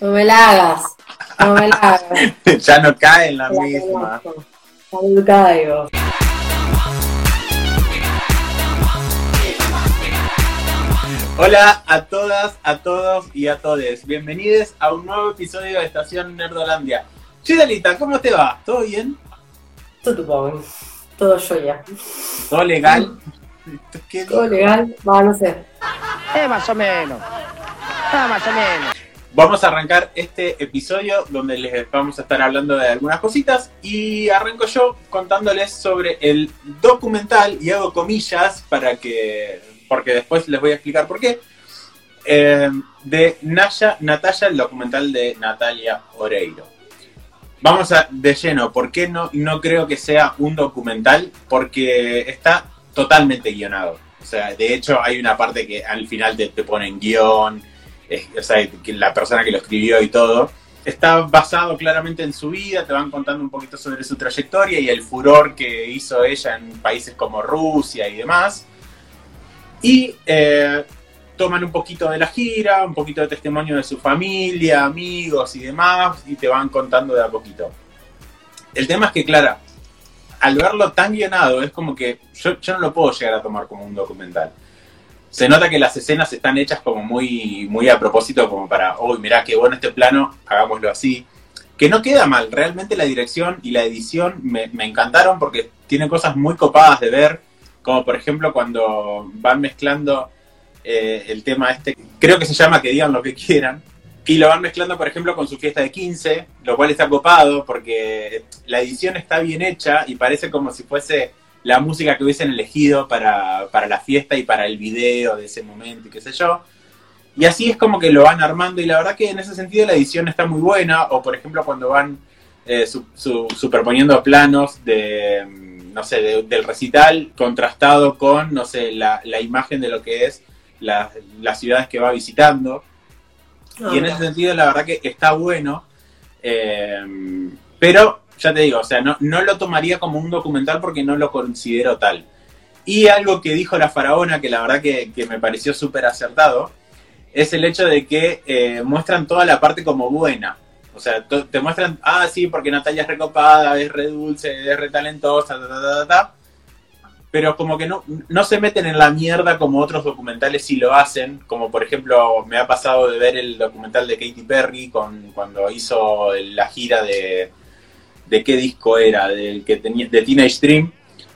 No me la hagas. No me la hagas. ya no cae en la, misma. No caigo. Hola a todas, a todos y a todes. Bienvenidos a un nuevo episodio de Estación Nerdolandia. Chidalita, ¿cómo te va? ¿Todo bien? Todo tu Todo yo ya. ¿Todo legal? ¿Qué Todo legal. Va, no sé. Eh, más o menos. Ah, más o menos. Vamos a arrancar este episodio donde les vamos a estar hablando de algunas cositas y arranco yo contándoles sobre el documental y hago comillas para que porque después les voy a explicar por qué eh, de Naya Natalia el documental de Natalia Oreiro. Vamos a de lleno, ¿por qué no no creo que sea un documental? Porque está totalmente guionado. O sea, de hecho hay una parte que al final te, te ponen guion, o sea, la persona que lo escribió y todo, está basado claramente en su vida, te van contando un poquito sobre su trayectoria y el furor que hizo ella en países como Rusia y demás. Y eh, toman un poquito de la gira, un poquito de testimonio de su familia, amigos y demás, y te van contando de a poquito. El tema es que, Clara, al verlo tan guionado, es como que yo no lo puedo llegar a tomar como un documental se nota que las escenas están hechas como muy, muy a propósito, como para, uy, mirá, qué bueno este plano, hagámoslo así. Que no queda mal, realmente la dirección y la edición me, me encantaron porque tiene cosas muy copadas de ver, como por ejemplo cuando van mezclando eh, el tema este, creo que se llama Que digan lo que quieran, y lo van mezclando, por ejemplo, con su fiesta de 15, lo cual está copado porque la edición está bien hecha y parece como si fuese la música que hubiesen elegido para, para la fiesta y para el video de ese momento y qué sé yo. Y así es como que lo van armando y la verdad que en ese sentido la edición está muy buena. O por ejemplo cuando van eh, su- su- superponiendo planos de, mm, no sé, de- del recital contrastado con, no sé, la, la imagen de lo que es la- las ciudades que va visitando. No, Y en ese sentido, la verdad que está bueno. eh, pero, ya te digo, o sea, no, no lo tomaría como un documental porque no lo considero tal. Y algo que dijo la faraona, que la verdad que, que me pareció súper acertado, es el hecho de que eh, muestran toda la parte como buena. O sea, te muestran, ah, sí, porque Natalia es recopada, es re dulce, es re talentosa, ta, ta, ta, ta, ta. Pero como que no, no se meten en la mierda como otros documentales sí lo hacen. Como por ejemplo, me ha pasado de ver el documental de Katy Perry con, cuando hizo la gira de, de qué disco era, del que tenía, de Teenage Dream,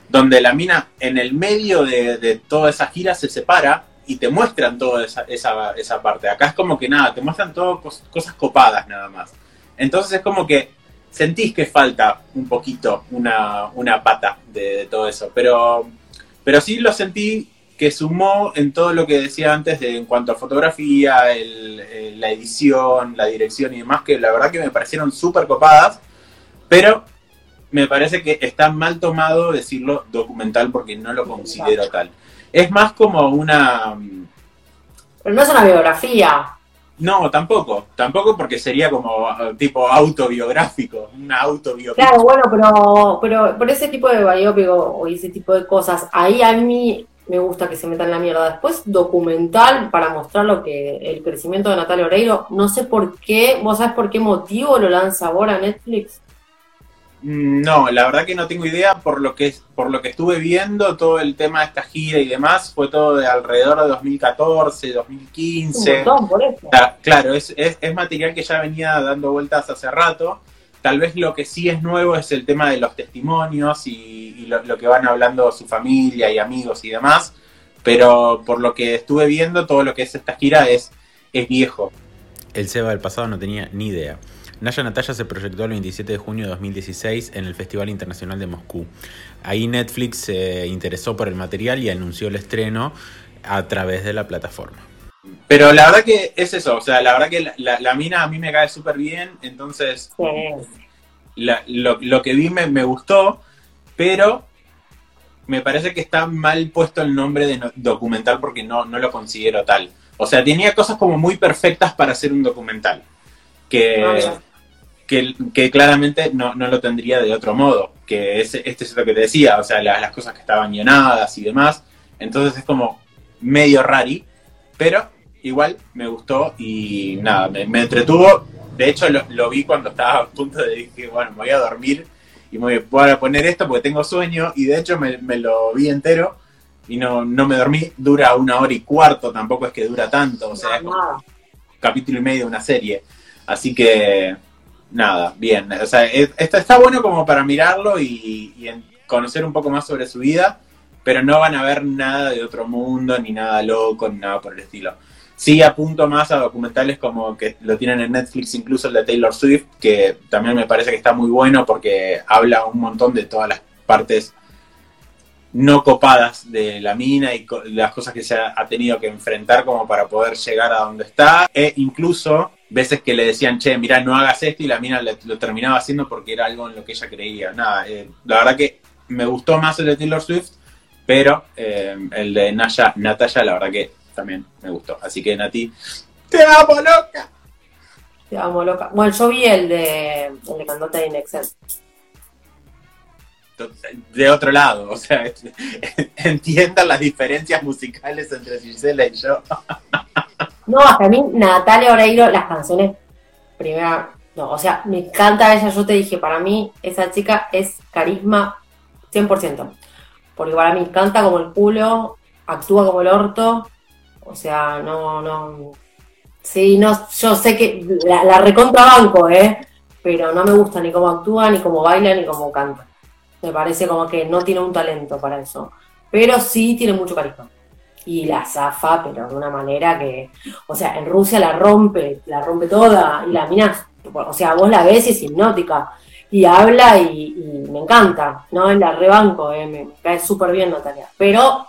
donde la mina en el medio de, de toda esa gira se separa y te muestran toda esa, esa, esa parte. Acá es como que nada, te muestran todo cos- cosas copadas nada más. Entonces es como que sentís que falta un poquito una, una pata de, todo eso, pero, pero sí lo sentí que sumó en todo lo que decía antes de, en cuanto a fotografía, el- la edición, la dirección y demás, que la verdad que me parecieron súper copadas, pero me parece que está mal tomado decirlo documental porque no lo considero tal. Es más como una... mm, Pero no es una biografía. No, tampoco, tampoco porque sería como uh, tipo autobiográfico, una autobiografía. Claro, bueno, pero, pero por ese tipo de biópico o ese tipo de cosas, ahí a mí me gusta que se metan la mierda. Después, documental para mostrar lo que el crecimiento de Natalia Oreiro, no sé por qué, ¿vos sabés por qué motivo lo lanza ahora Netflix? No, la verdad que no tengo idea por lo que por lo que estuve viendo todo el tema de esta gira y demás fue todo de alrededor de 2014, Un 2015. montón por eso. Claro, es, es, es material que ya venía dando vueltas hace rato. Tal vez lo que sí es nuevo es el tema de los testimonios y, y lo, lo que van hablando su familia y amigos y demás. Pero por lo que estuve viendo, todo lo que es esta gira es, es viejo. El Seba del pasado no tenía ni idea. Naya Natalia se proyectó el 27 de junio de 2016 en el Festival Internacional de Moscú. Ahí Netflix se interesó por el material y anunció el estreno a través de la plataforma. Pero la verdad que es eso, o sea, la verdad que la, la- la mina a mí me cae súper bien, entonces Sí. la- lo, lo que vi me, me gustó, pero me parece que está mal puesto el nombre de no- documental porque no, no lo considero tal. O sea, tenía cosas como muy perfectas para hacer un documental, que, Ah, ya. Que, que claramente no, no lo tendría de otro modo, que es, este es lo que te decía, o sea, la- las cosas que estaban llenadas y demás, entonces es como medio rari, pero igual me gustó y nada, me, me entretuvo. De hecho lo, lo vi cuando estaba a punto de decir, bueno, me voy a dormir y me voy a poner esto porque tengo sueño y de hecho me, me lo vi entero y no, no me dormí, dura una hora y cuarto, tampoco es que dura tanto, o sea, es como capítulo y medio de una serie. Así que, nada, bien. O sea, es- está, bueno como para mirarlo y, conocer un poco más sobre su vida, pero no van a ver nada de otro mundo, ni nada loco, ni nada por el estilo. Sí apunto más a documentales como que lo tienen en Netflix, incluso el de Taylor Swift, que también me parece que está muy bueno porque habla un montón de todas las partes no copadas de la mina y las cosas que se ha tenido que enfrentar como para poder llegar a donde está. E incluso veces que le decían, che, mirá, no hagas esto y la mina lo terminaba haciendo porque era algo en lo que ella creía. Nada, eh, la verdad que me gustó más el de Taylor Swift, pero eh, el de Naya, Natalia, la verdad que también me gustó. Así que Nati, te amo, loca. Te amo, loca. Bueno, yo vi el de, el de Cantante de Inexcel. De otro lado, o sea, entiendan las diferencias musicales entre Gisela y yo. No, hasta a mí, Natalia Oreiro, las canciones, primera, no, o sea, me encanta ella, yo te dije, para mí, esa chica es carisma 100%, porque para mí canta como el culo, actúa como el orto, o sea, no, no, sí, no, yo sé que la, la recontrabanco, ¿eh? Pero no me gusta ni cómo actúa, ni cómo baila, ni cómo canta. Me parece como que no tiene un talento para eso, pero sí tiene mucho carisma. Y la zafa, pero de una manera que, o sea, en Rusia la rompe, la rompe toda, y la mina, o sea, vos la ves y es hipnótica, y habla y, me encanta, ¿no? En la rebanco, eh, me, cae súper bien Natalia, pero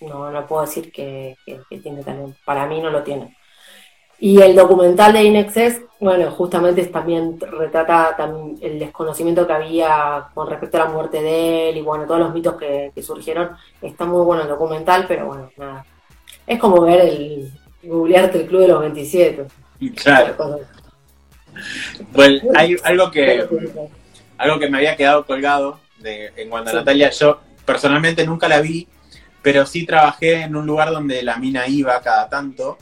no, no puedo decir que, tiene talento, para mí no lo tiene. Y el documental de Inexcess, bueno, justamente también retrata también el desconocimiento que había con respecto a la muerte de él y bueno, todos los mitos que, que surgieron. Está muy bueno el documental, pero bueno, nada. Es como ver el googlearte el club de los 27. Claro. Bueno, hay algo que, algo que me había quedado colgado de, en cuanto a Sí. Natalia. Yo personalmente nunca la vi, pero sí trabajé en un lugar donde la mina iba cada tanto,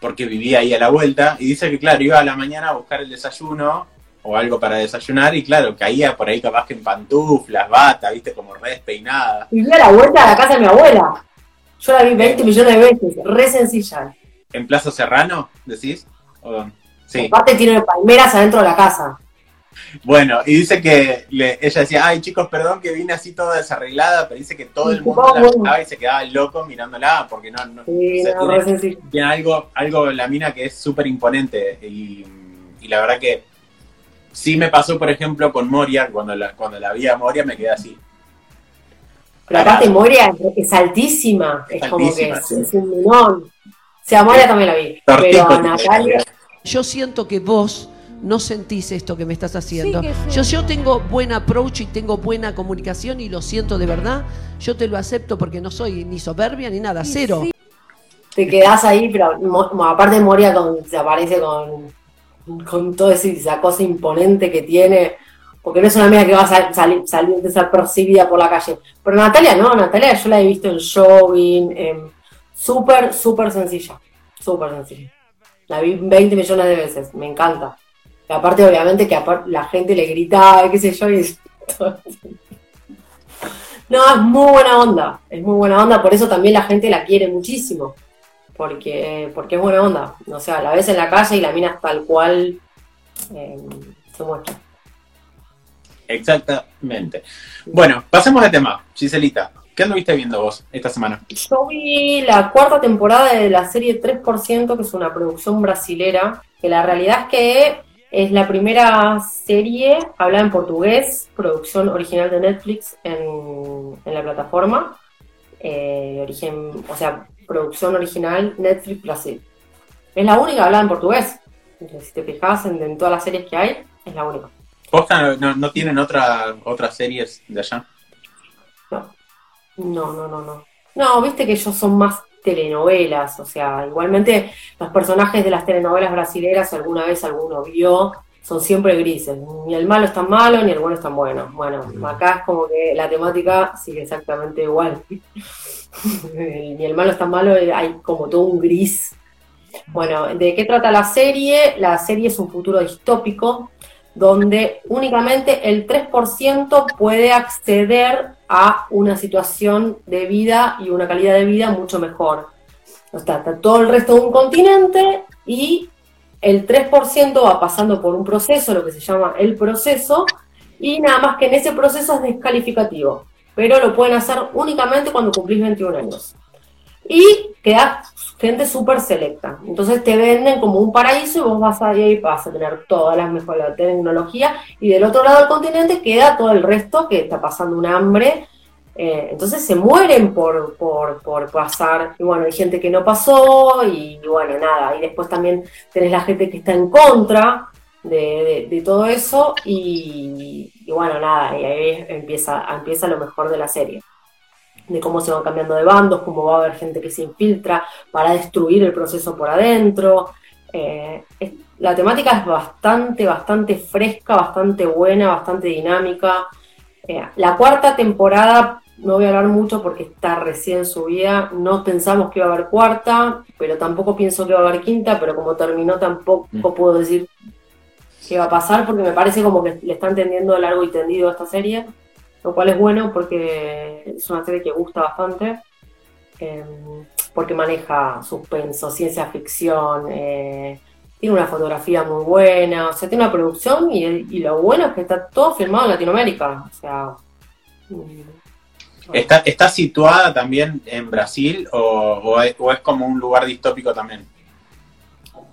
porque vivía ahí a la vuelta, y dice que, claro, iba a la mañana a buscar el desayuno o algo para desayunar, y claro, caía por ahí capaz que en pantuflas, bata, viste, como re despeinada. Vivía a la vuelta a la casa de mi abuela. Yo la vi 20 millones de veces, re sencilla. ¿En Plaza Serrano, decís? ¿O? Sí. Aparte tiene palmeras adentro de la casa. Bueno, y dice que le- ella decía, ay chicos, perdón que vine así toda desarreglada, pero dice que todo el mundo la miraba y se quedaba loco mirándola, porque no, no Sí, o sea, no, tiene, algo, algo en la mina que es súper imponente. Y, y la verdad que sí me pasó, por ejemplo, con Moria, cuando la, cuando la vi a Moria me quedé así. Pero aparte Moria es altísima, es como que es, sí. es un minón. O sea, Moria también la vi. Tortico, Pero Natalia, Yo siento que vos no sentís esto que me estás haciendo. Sí. Yo, yo tengo buen approach y tengo buena comunicación y lo siento de verdad. Yo te lo acepto porque no soy ni soberbia ni nada, cero. sí. te quedás ahí, pero aparte Moria con, se aparece con, con toda esa cosa imponente que tiene, porque no es una amiga que va a sal- salir, salir desapercibida por la calle. Pero Natalia no, Natalia yo la he visto en jogging, en- súper, súper sencilla, súper sencilla. La vi 20 millones de veces, me encanta. Y aparte, obviamente, que la gente le gritaba, qué sé yo, y No, es muy buena onda, es muy buena onda, por eso también la gente la quiere muchísimo porque, porque es buena onda. O sea, la ves en la calle y la minas tal cual eh, se muestra. Exactamente. Bueno, pasemos de tema. Giselita, ¿qué anduviste viendo vos esta semana? Yo vi la cuarta temporada de la serie 3%, que es una producción brasilera, que la realidad es que es la primera serie hablada en portugués, producción original de Netflix en, en la plataforma. Eh, origen, o sea, producción original Netflix Brasil. Es la única hablada en portugués. Si te fijas en, en todas las series que hay, es la única. ¿Posta no, no tienen otra, otras series de allá? No, no, no, no. No, viste que ellos son más telenovelas, o sea, igualmente los personajes de las telenovelas brasileras, si alguna vez alguno vio, son siempre grises. Ni el malo es tan malo, ni el bueno es tan bueno. Bueno, acá es como que la temática sigue exactamente igual. ni el malo es tan malo, hay como todo un gris Bueno, ¿de qué trata la serie? La serie es un futuro distópico donde únicamente el 3% puede acceder a una situación de vida y una calidad de vida mucho mejor. Sea, está todo el resto de un continente y el 3% va pasando por un proceso, lo que se llama el proceso, y nada más que en ese proceso es descalificativo, pero lo pueden hacer únicamente cuando cumplís 21 años. Y queda gente súper selecta. Entonces te venden como un paraíso y vos vas ahí y vas a tener todas las mejores tecnología. Y del otro lado del continente queda todo el resto que está pasando un hambre. Eh, entonces se mueren por, por, por, pasar. Y bueno, hay gente que no pasó y, bueno, nada. Y después también tenés la gente que está en contra de, de, todo eso. Y, y, bueno, nada, y ahí empieza, empieza lo mejor de la serie de cómo se van cambiando de bandos, cómo va a haber gente que se infiltra para destruir el proceso por adentro. Eh, la temática es bastante, bastante fresca, bastante buena, bastante dinámica. Eh, la cuarta temporada, no voy a hablar mucho porque está recién subida, no pensamos que iba a haber cuarta, pero tampoco pienso que iba a haber quinta, pero como terminó tampoco mm. puedo decir qué va a pasar porque me parece como que le están tendiendo largo y tendido a esta serie lo cual es bueno porque es una serie que gusta bastante, em, porque maneja suspenso, ciencia ficción, eh, tiene una fotografía muy buena, o sea, tiene una producción y, lo bueno es que está todo filmado en Latinoamérica, o sea... Mm, ¿Está, ¿Está situada también en Brasil o, es, o es como un lugar distópico también?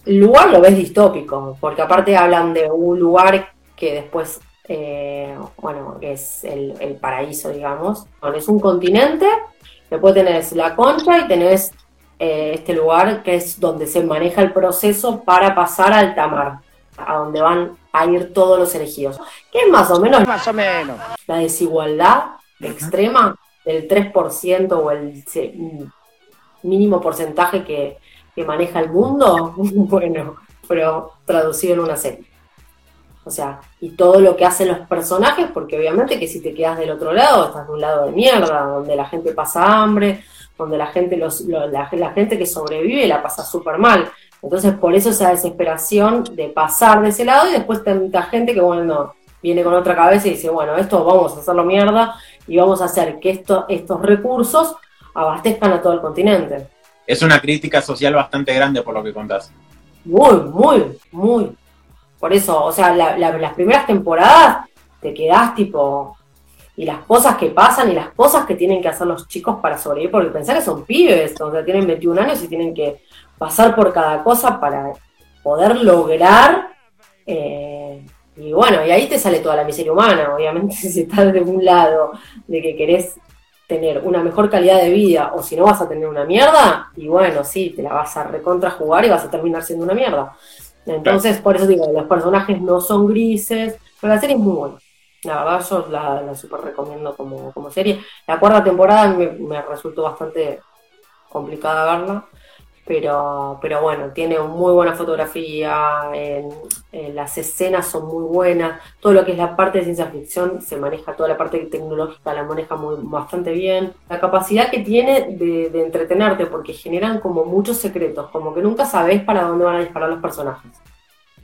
El lugar lo ves distópico, porque aparte hablan de un lugar que después eh, bueno, que es el, paraíso, digamos. Bueno, es un continente, después tenés la concha y tenés eh, este lugar que es donde se maneja el proceso para pasar al tamar, a donde van a ir todos los elegidos. Que es más o menos, más o menos. la desigualdad extrema del 3% o el mínimo porcentaje que, que maneja el mundo. bueno, pero traducido en una serie. O sea, y todo lo que hacen los personajes, porque obviamente que si te quedas del otro lado, estás de un lado de mierda, donde la gente pasa hambre, donde la gente, los, la, gente que sobrevive la pasa súper mal. Entonces, por eso esa desesperación de pasar de ese lado y después tanta gente que, bueno, viene con otra cabeza y dice, bueno, esto vamos a hacerlo mierda y vamos a hacer que esto, estos recursos abastezcan a todo el continente. Es una crítica social bastante grande por lo que contás. Muy, muy, muy. Por eso, o sea, las primeras temporadas te quedás tipo. Y las cosas que pasan y las cosas que tienen que hacer los chicos para sobrevivir, porque pensar que son pibes, o sea, tienen 21 años y tienen que pasar por cada cosa para poder lograr. Eh, y bueno, y ahí te sale toda la miseria humana, obviamente, si estás de un lado de que querés tener una mejor calidad de vida o si no vas a tener una mierda, y bueno, sí, te la vas a recontra jugar y vas a terminar siendo una mierda. Entonces, por eso digo, los personajes no son grises, pero la serie es muy buena. La verdad, yo la, la super recomiendo como, como, serie. La cuarta temporada me, me resultó bastante complicada verla, pero, pero bueno, tiene muy buena fotografía, las escenas son muy buenas, todo lo que es la parte de ciencia ficción se maneja, toda la parte tecnológica la maneja muy, bastante bien, la capacidad que tiene de, de entretenerte, porque generan como muchos secretos, como que nunca sabes para dónde van a disparar los personajes.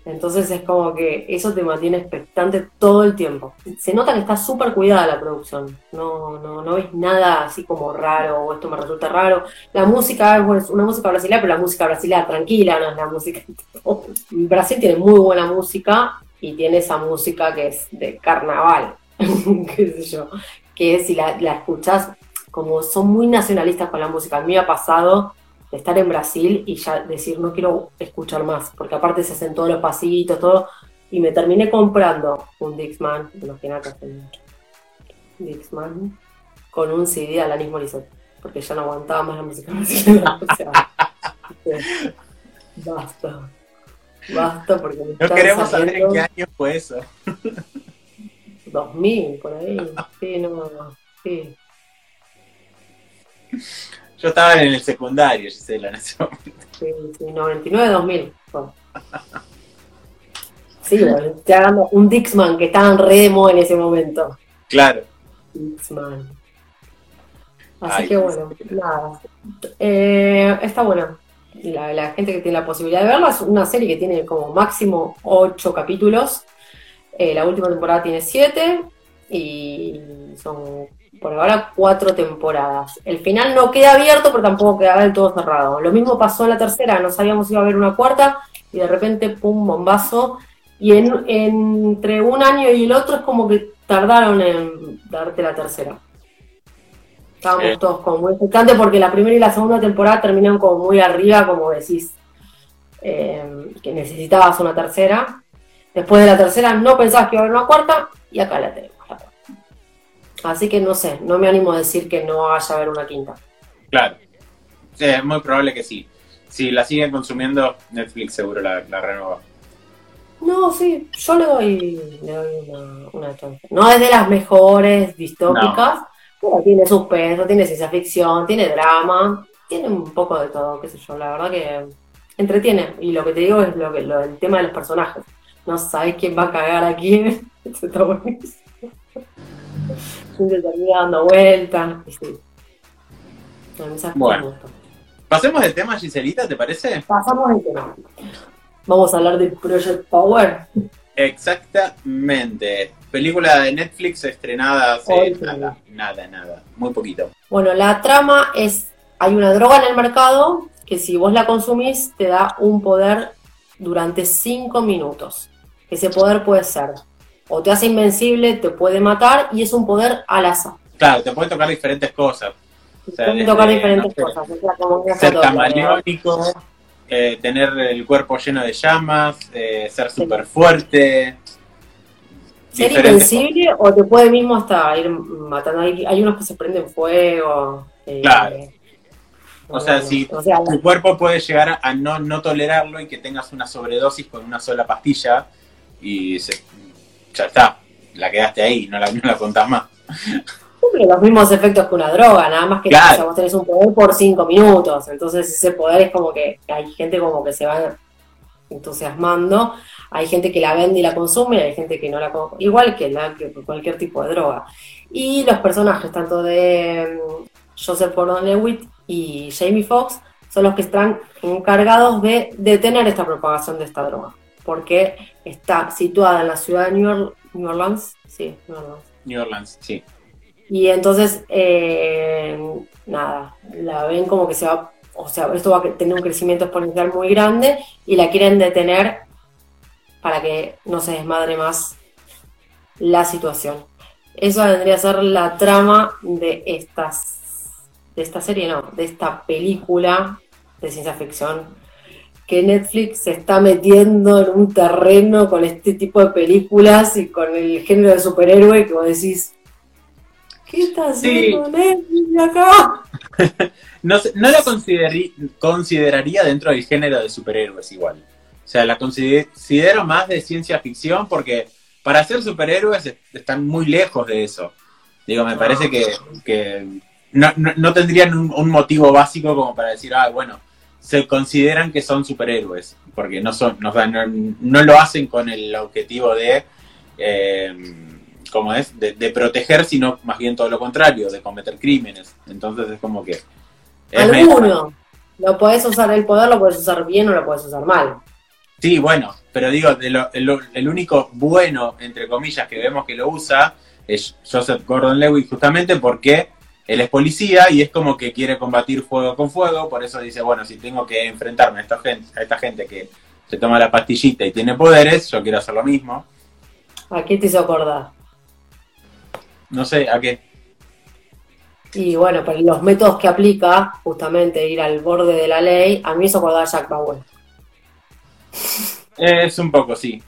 Entonces es como que eso te mantiene expectante todo el tiempo. Se nota que está súper cuidada la producción. No, no, no ves nada así como raro o esto me resulta raro. La música es una música brasileña, pero la música brasileña tranquila, no es la música. Brasil tiene muy buena música y tiene esa música que es de carnaval, qué sé yo. Que si la, la escuchas, como son muy nacionalistas con la música. A mí me ha pasado estar en Brasil y ya decir no quiero escuchar más, porque aparte se hacen todos los pasitos, todo, y me terminé comprando un Dixman, imagínate, Dixman, con un CD de Alanis Morissette, porque ya no aguantaba más la música brasileña, o sea, basta, basta, porque me No queremos saber en qué año fue eso. 2000, por ahí, sí, no, sí. Yo estaba en el secundario, Gisela, en ese momento. Sí, sí, 99-2000. Sí, bueno, te un Dixman que estaba en remo en ese momento. Claro. Dixman. Así que bueno, nada. Eh, está bueno. y la, la gente que tiene la posibilidad de verla, es una serie que tiene como máximo ocho capítulos. Eh, la última temporada tiene siete y son por ahora cuatro temporadas. El final no queda abierto, pero tampoco queda del todo cerrado. Lo mismo pasó en la tercera, no sabíamos si iba a haber una cuarta y de repente, pum, bombazo. Y en, entre un año y el otro es como que tardaron en darte la tercera. Estábamos todos como muy expectantes porque la primera y la segunda temporada terminaron como muy arriba, como decís, eh, que necesitabas una tercera. Después de la tercera no pensabas que iba a haber una cuarta y acá la tenemos. Así que no sé, no me animo a decir que no vaya a haber una quinta. Claro. Sí, es muy probable que sí. Si la siguen consumiendo, Netflix seguro la, la renueva. No, sí, yo le doy, le doy una, una chance. No es de las mejores distópicas, pero tiene suspenso, tiene ciencia ficción, tiene drama, tiene un poco de todo, qué sé yo, la verdad que entretiene. Y lo que te digo es lo que lo, el tema de los personajes. No sabes quién va a cagar a quién. Eso está buenísimo. Se termina dando vueltas. y sí. Bueno. Pasemos del tema, Giselita, ¿te parece? Pasamos al tema. Vamos a hablar de Project Power. Exactamente. Película de Netflix estrenada hace Hoy, nada, nada, nada. Muy poquito. Bueno, la trama es, hay una droga en el mercado que si vos la consumís te da un poder durante 5 minutos. Ese poder puede ser o te hace invencible, te puede matar y es un poder al azar. Claro, te puede tocar diferentes cosas. O sea, Pueden tocar desde, diferentes no sé, cosas. o sea, como Ser camaleónico, eh, tener el cuerpo lleno de llamas, eh, ser súper fuerte. Ser invencible o te puede mismo hasta ir matando. Hay, hay unos que se prenden fuego. eh, Claro. O sea, si o sea, tu cuerpo puede llegar a no, no tolerarlo y que tengas una sobredosis con una sola pastilla y se- ya está, la quedaste ahí, no la, no la contás más. cumple los mismos efectos que una droga, nada más que Claro. o sea, vos tenés un poder por cinco minutos, entonces ese poder es como que hay gente como que se va entusiasmando, hay gente que la vende y la consume, y hay gente que no la consume, igual que, la, que cualquier tipo de droga. Y los personajes, tanto de mm, Joseph Gordon-Levitt y Jamie Foxx, son los que están encargados de detener esta propagación de esta droga, porque está situada en la ciudad de New, Or- New Orleans, sí, New Orleans. New Orleans, sí. Y entonces, eh, nada, la ven como que se va, o sea, esto va a tener un crecimiento exponencial muy grande y la quieren detener para que no se desmadre más la situación. Eso vendría a ser la trama de estas, de esta serie, no, de esta película de ciencia ficción que Netflix se está metiendo en un terreno con este tipo de películas y con el género de superhéroe que vos decís, ¿qué está haciendo Netflix acá? No, la consideraría dentro del género de superhéroes igual. O sea, la consider- considero más de ciencia ficción porque para ser superhéroes est- están muy lejos de eso. Digo, me parece que, que no, no- no tendrían un, un motivo básico como para decir, ah, bueno, se consideran que son superhéroes, porque no son, no, no, no lo hacen con el objetivo de, eh, ¿cómo es? De, de proteger, sino más bien todo lo contrario, de cometer crímenes. Entonces es como que... es medio- Alguno. Lo podés usar el poder, lo podés usar bien o lo podés usar mal. Sí, bueno, pero digo, de lo- el, el único bueno, entre comillas, que vemos que lo usa es Joseph Gordon-Levitt justamente porque él es policía y es como que quiere combatir fuego con fuego, por eso dice, bueno, si tengo que enfrentarme a esta gente, a esta gente que se toma la pastillita y tiene poderes, yo quiero hacer lo mismo. ¿A qué te hizo acordar? No sé, ¿a qué? Y bueno, pero los métodos que aplica, justamente ir al borde de la ley, a mí me hizo acordar a Jack Bauer. Es un poco, sí,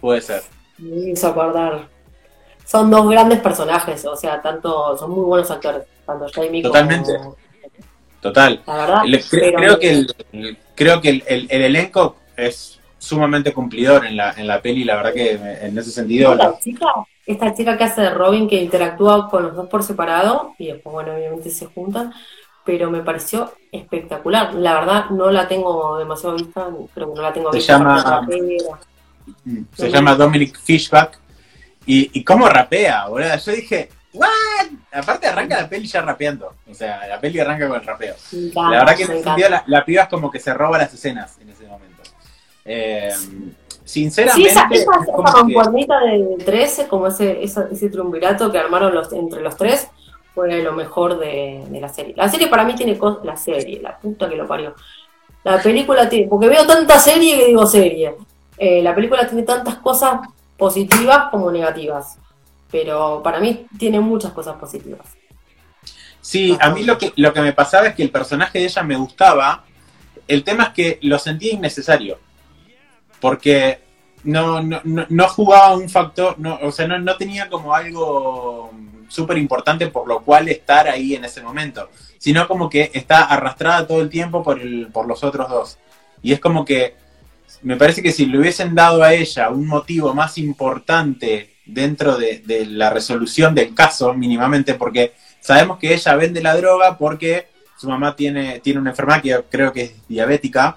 puede ser. Me hizo acordar. Son dos grandes personajes, o sea, tanto son muy buenos actores, tanto Jamie Totalmente. como. Total. La verdad. Le- creo que, el, el- creo que el, el- el elenco es sumamente cumplidor en la, en la peli, la verdad que en ese sentido... Esta chica, esta chica que hace de Robin que interactúa con los dos por separado y después, bueno, obviamente se juntan, pero me pareció espectacular. La verdad, no la tengo demasiado vista, creo que no la tengo Se vista. llama-. Mm, Se llama Dominic Fishback. Y, y cómo rapea, boludo. Yo dije, ¿what? Aparte arranca la peli ya rapeando. O sea, la peli arranca con el rapeo. La verdad que en ese sentido la, la piba es como que se roba las escenas en ese momento. Eh, Sí, sinceramente, esa, esa, es esa como que- mancuernita de 13, como ese, esa- ese triunvirato que armaron los, entre los tres, fue lo mejor de, de la serie. La serie para mí tiene cosas, la serie, la puta que lo parió. La película tiene, porque veo tanta serie que digo serie. Eh, la película tiene tantas cosas positivas como negativas. Pero para mí tiene muchas cosas positivas. Sí, a mí lo que, lo que me pasaba es que el personaje de ella me gustaba. El tema es que lo sentía innecesario. Porque no, no, no, no jugaba un factor, no, o sea, no, no tenía como algo súper importante por lo cual estar ahí en ese momento. Sino como que está arrastrada todo el tiempo por, el, por los otros dos. Y es como que me parece que si le hubiesen dado a ella un motivo más importante dentro de, de la resolución del caso, mínimamente, porque sabemos que ella vende la droga porque su mamá tiene, tiene una enfermedad que yo creo que es diabética,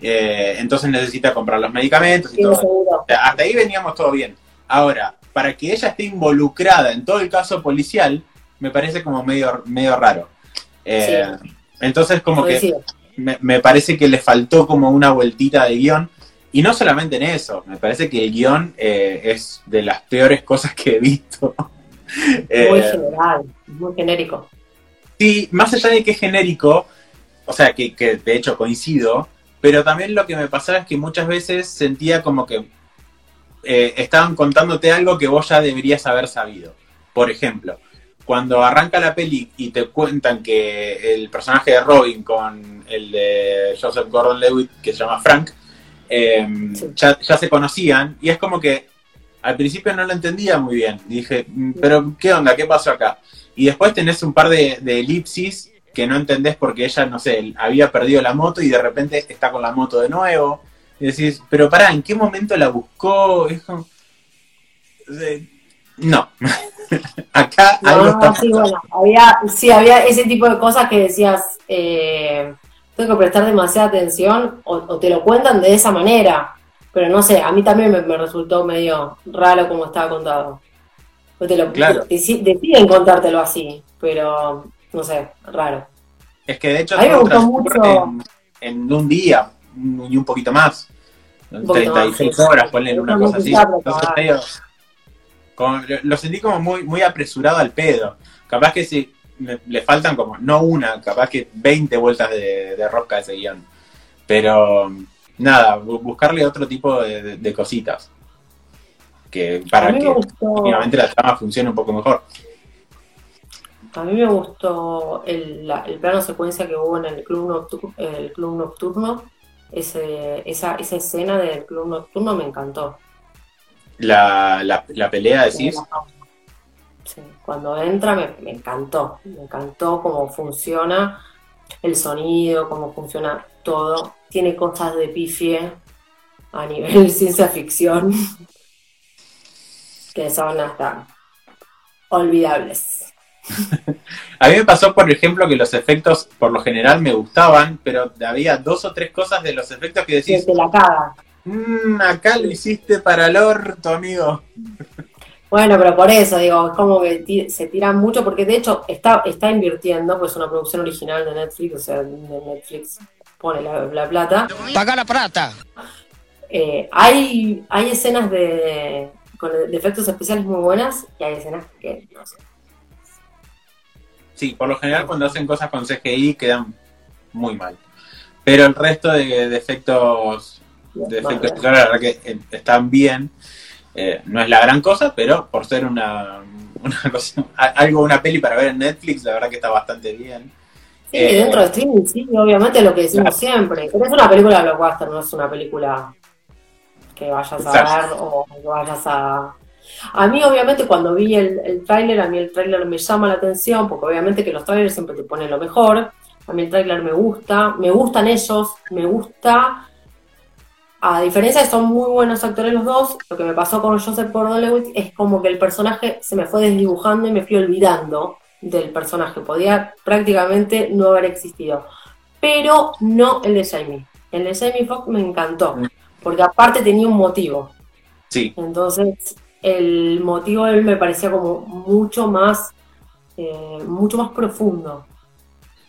eh, entonces necesita comprar los medicamentos y Sí, todo. seguro. O sea, hasta ahí veníamos todo bien. Ahora, para que ella esté involucrada en todo el caso policial, me parece como medio, medio raro. Eh, Entonces, como que me, me parece que le faltó como una vueltita de guion. Y no solamente en eso, me parece que el guion eh, es de las peores cosas que he visto. Eh, Muy general, muy genérico. Sí, más allá de que es genérico, o sea, que, que de hecho coincido, pero también lo que me pasaba es que muchas veces sentía como que eh, estaban contándote algo que vos ya deberías haber sabido. Por ejemplo, cuando arranca la peli y te cuentan que el personaje de Robin con el de Joseph Gordon-Levitt, que se llama Frank, eh, Sí. ya, ya se conocían, y es como que al principio no lo entendía muy bien. Y dije, "Mm, pero ¿qué onda? ¿Qué pasó acá? Y después tenés un par de, de elipsis que no entendés porque ella, no sé, había perdido la moto y de repente está con la moto de nuevo. Y decís, pero pará, ¿en qué momento la buscó? Es como- No. Acá algo No, está sí, bueno, había, sí, había ese tipo de cosas que decías, eh, tengo que prestar demasiada atención o, o te lo cuentan de esa manera. Pero no sé, a mí también me, me resultó medio raro como estaba contado. Pues te lo, Claro. te- deci- deciden contártelo así, pero no sé, raro. Es que de hecho A mí me gustó mucho. en, en un día y un poquito más. Un poquito más, 36 sí. horas, ponle una Está cosa así. Entonces, medio- como- lo sentí como muy, muy apresurado al pedo. Capaz que si me- le faltan como, no una, capaz que 20 vueltas de, de rosca a ese guion. Pero nada, bu- buscarle otro tipo de, de- de cositas. Que para que mínimamente la trama funcione un poco mejor. a mí me gustó el, la- el plano secuencia que hubo en el club nocturno, el club nocturno. Ese, esa, esa escena del club nocturno me encantó. La, la, la pelea, decís. Sí, cuando entra me, me encantó, me encantó cómo funciona el sonido, cómo funciona todo. Tiene cosas de pifie a nivel ciencia ficción que son hasta olvidables. A mí me pasó, por ejemplo, que los efectos por lo general me gustaban, pero había dos o tres cosas de los efectos que Que decís, te la caga. "Mm, acá lo hiciste para el orto, amigo. Bueno, pero por eso digo, es como que ti- se tiran mucho, porque de hecho está, está invirtiendo, pues es una producción original de Netflix, o sea, de Netflix pone la, la plata. Paga la plata. Eh, hay, hay escenas de, con de efectos especiales muy buenas y hay escenas que no sé. Sí, por lo general cuando hacen cosas con CGI quedan muy mal. Pero el resto de, de efectos de Bueno, efectos especiales, la verdad que eh, están bien. Eh, no es la gran cosa, pero por ser una, una cosa, algo, una peli para ver en Netflix, la verdad que está bastante bien. Sí, Eh, dentro de streaming, sí, obviamente lo que decimos siempre. Pero es una película de blockbuster, no es una película que vayas a Exacto. ver o que vayas a. A mí, obviamente, cuando vi el, el tráiler, a mí el tráiler me llama la atención, porque obviamente que los trailers siempre te ponen lo mejor. A mí el tráiler me gusta, me gustan ellos, me gusta. A diferencia de que son muy buenos actores los dos, lo que me pasó con Joseph Gordon-Levitt es como que el personaje se me fue desdibujando y me fui olvidando del personaje. Podía prácticamente no haber existido. Pero no el de Jamie. El de Jamie Foxx me encantó, porque aparte tenía un motivo. Sí, Entonces, el motivo de él me parecía como mucho más, eh, mucho más profundo.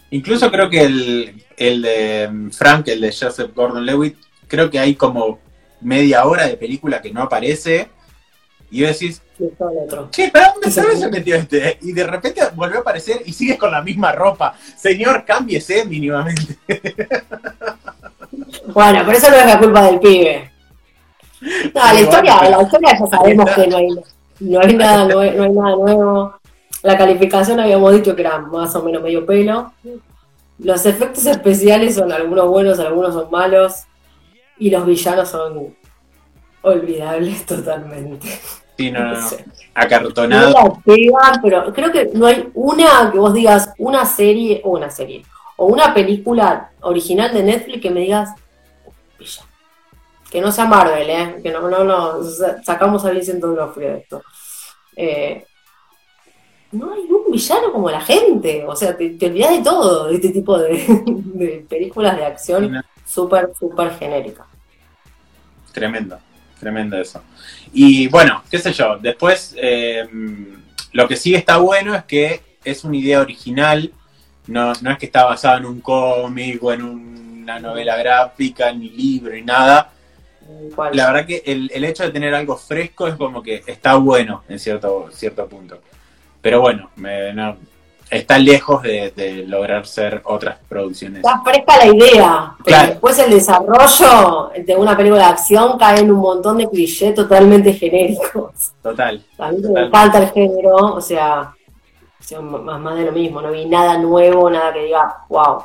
Incluso creo que el, el de mm, Frank, el de Joseph Gordon-Levitt, creo que hay como media hora de película que no aparece. Y decís, che, ¿para dónde se metió este? Y de repente volvió a aparecer y sigues con la misma ropa. Señor, cámbiese mínimamente. Bueno, pero eso no es la culpa del pibe. No, la historia, bueno, la historia ya sabemos que no hay, no hay nada nue- no hay nada nuevo. La calificación habíamos dicho que era más o menos medio pelo. Los efectos especiales son algunos buenos, algunos son malos. Y los villanos son olvidables totalmente. Sí, no, no, no. Acartonado. pero creo que no hay una que vos digas, una serie, o una serie, o una película original de Netflix que me digas, villano. Que no sea Marvel, ¿eh? Que no, no, no, sa- sacamos a Vincent D'Onofrio de esto. Eh, no hay un villano como la gente, o sea, te, te olvidas de todo, de este tipo de, de películas de acción súper, súper genéricas. Tremendo, tremendo eso. Y bueno, qué sé yo, después eh, lo que sí está bueno es que es una idea original, no, no es que está basado en un cómic o en una novela gráfica, ni libro, ni nada. ¿Cuál? La verdad que el, el hecho de tener algo fresco es como que está bueno en cierto, cierto punto. Pero bueno, me- no- está lejos de, de lograr ser otras producciones. Está fresca la idea, pero Claro. después el desarrollo de una película de acción cae en un montón de clichés totalmente genéricos. Total. A mí me encanta el género, o sea, o sea, más, más de lo mismo, no vi nada nuevo, nada que diga, wow.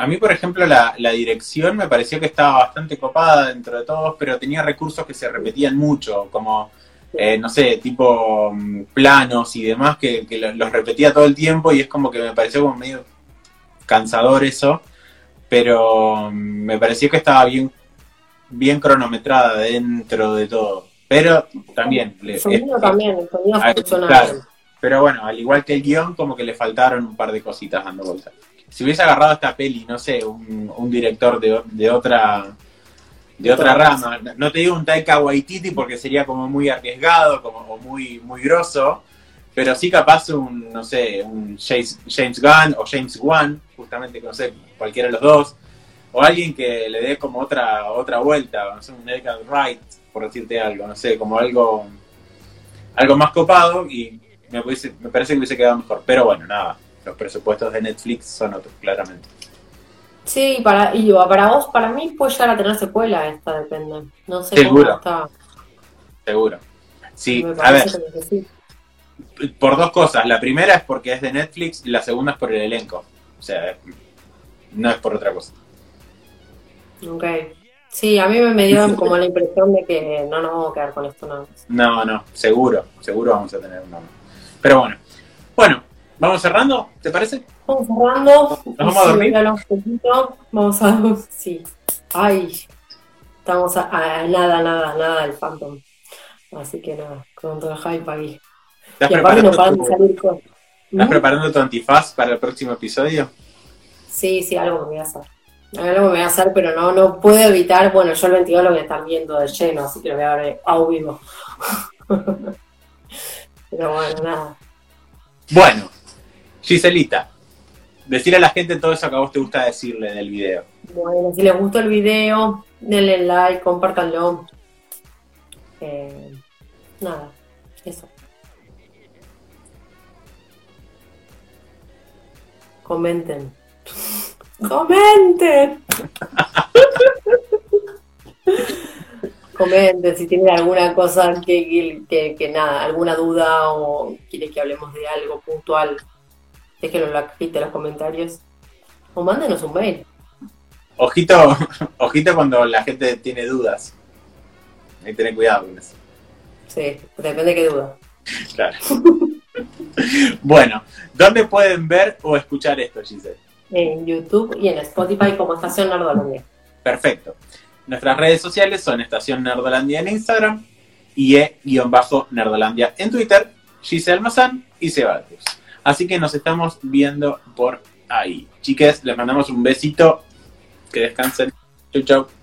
A mí, por ejemplo, la, la dirección me pareció que estaba bastante copada dentro de todos, pero tenía recursos que se repetían mucho, como, eh, no sé, tipo mm, planos y demás, que, que lo- los repetía todo el tiempo y es como que me pareció como medio cansador eso, pero mm, me pareció que estaba bien, bien cronometrada dentro de todo. Pero también... le- El sonido es- también, el sonido funciona claro. pero bueno, al igual que el guion, como que le faltaron un par de cositas dando vueltas. Si hubiese agarrado esta peli, no sé, un, un director de, de otra de otra rama, no te digo un Taika Waititi porque sería como muy arriesgado, como muy muy grosso, pero sí capaz un, no sé, un James, James Gunn o James Wan, justamente, no sé, cualquiera de los dos, o alguien que le dé como otra otra vuelta, no sé, un Edgar Wright, por decirte algo, no sé, como algo algo más copado y me, hubiese- me parece que hubiese quedado mejor. Pero bueno, nada, los presupuestos de Netflix son otros, claramente. Sí, para, y para vos, para mí puede llegar a tener secuela esta, depende. No sé Seguro. cómo está. Seguro. Sí, Me a ver, sí. por dos cosas. La primera es porque es de Netflix y la segunda es por el elenco. O sea, no es por otra cosa. Ok. Sí, a mí me, me dio como la impresión de que no nos vamos a quedar con esto nada más. No, no, seguro, seguro vamos a tener una. Pero bueno. Bueno, ¿vamos cerrando? ¿Te parece? Vamos cerrando. ¿Nos vamos a dormir? Sí. Vamos a. Sí. Ay. Estamos a, a nada, nada, nada del Phantom. Así que nada, con todo el hype ahí. ¿Estás Y no preparando, tu, salir cosas. ¿Estás ¿Mm? preparando tu antifaz para el próximo episodio? Sí, sí, algo me voy a hacer. Algo me voy a hacer, pero no, no puedo evitar. Bueno, yo el 22 lo voy a estar viendo de lleno, así que lo voy a ver a vivo. pero bueno, nada. Bueno, Giselita, decirle a la gente todo eso que a vos te gusta decirle del video. Bueno, si les gustó el video, denle like, compártanlo. Eh, nada, eso. Comenten. Comenten. Comenten si tienen alguna cosa que, que, que- nada, alguna duda o quieren que hablemos de algo puntual, déjenlo en la cajita de los comentarios. O mándenos un mail. Ojito, ojito cuando la gente tiene dudas. Hay que tener cuidado con eso. Sí, depende de qué duda. Claro. bueno, ¿dónde pueden ver o escuchar esto, Giselle? En YouTube y en Spotify como Estación Nerdolandia. Perfecto. Nuestras redes sociales son Estación Nerdolandia en Instagram y E-Nerdolandia en Twitter, Giselle Mazán y Sebatius. Así que nos estamos viendo por ahí. Chiques, les mandamos un besito. Que descansen. Chau, chau.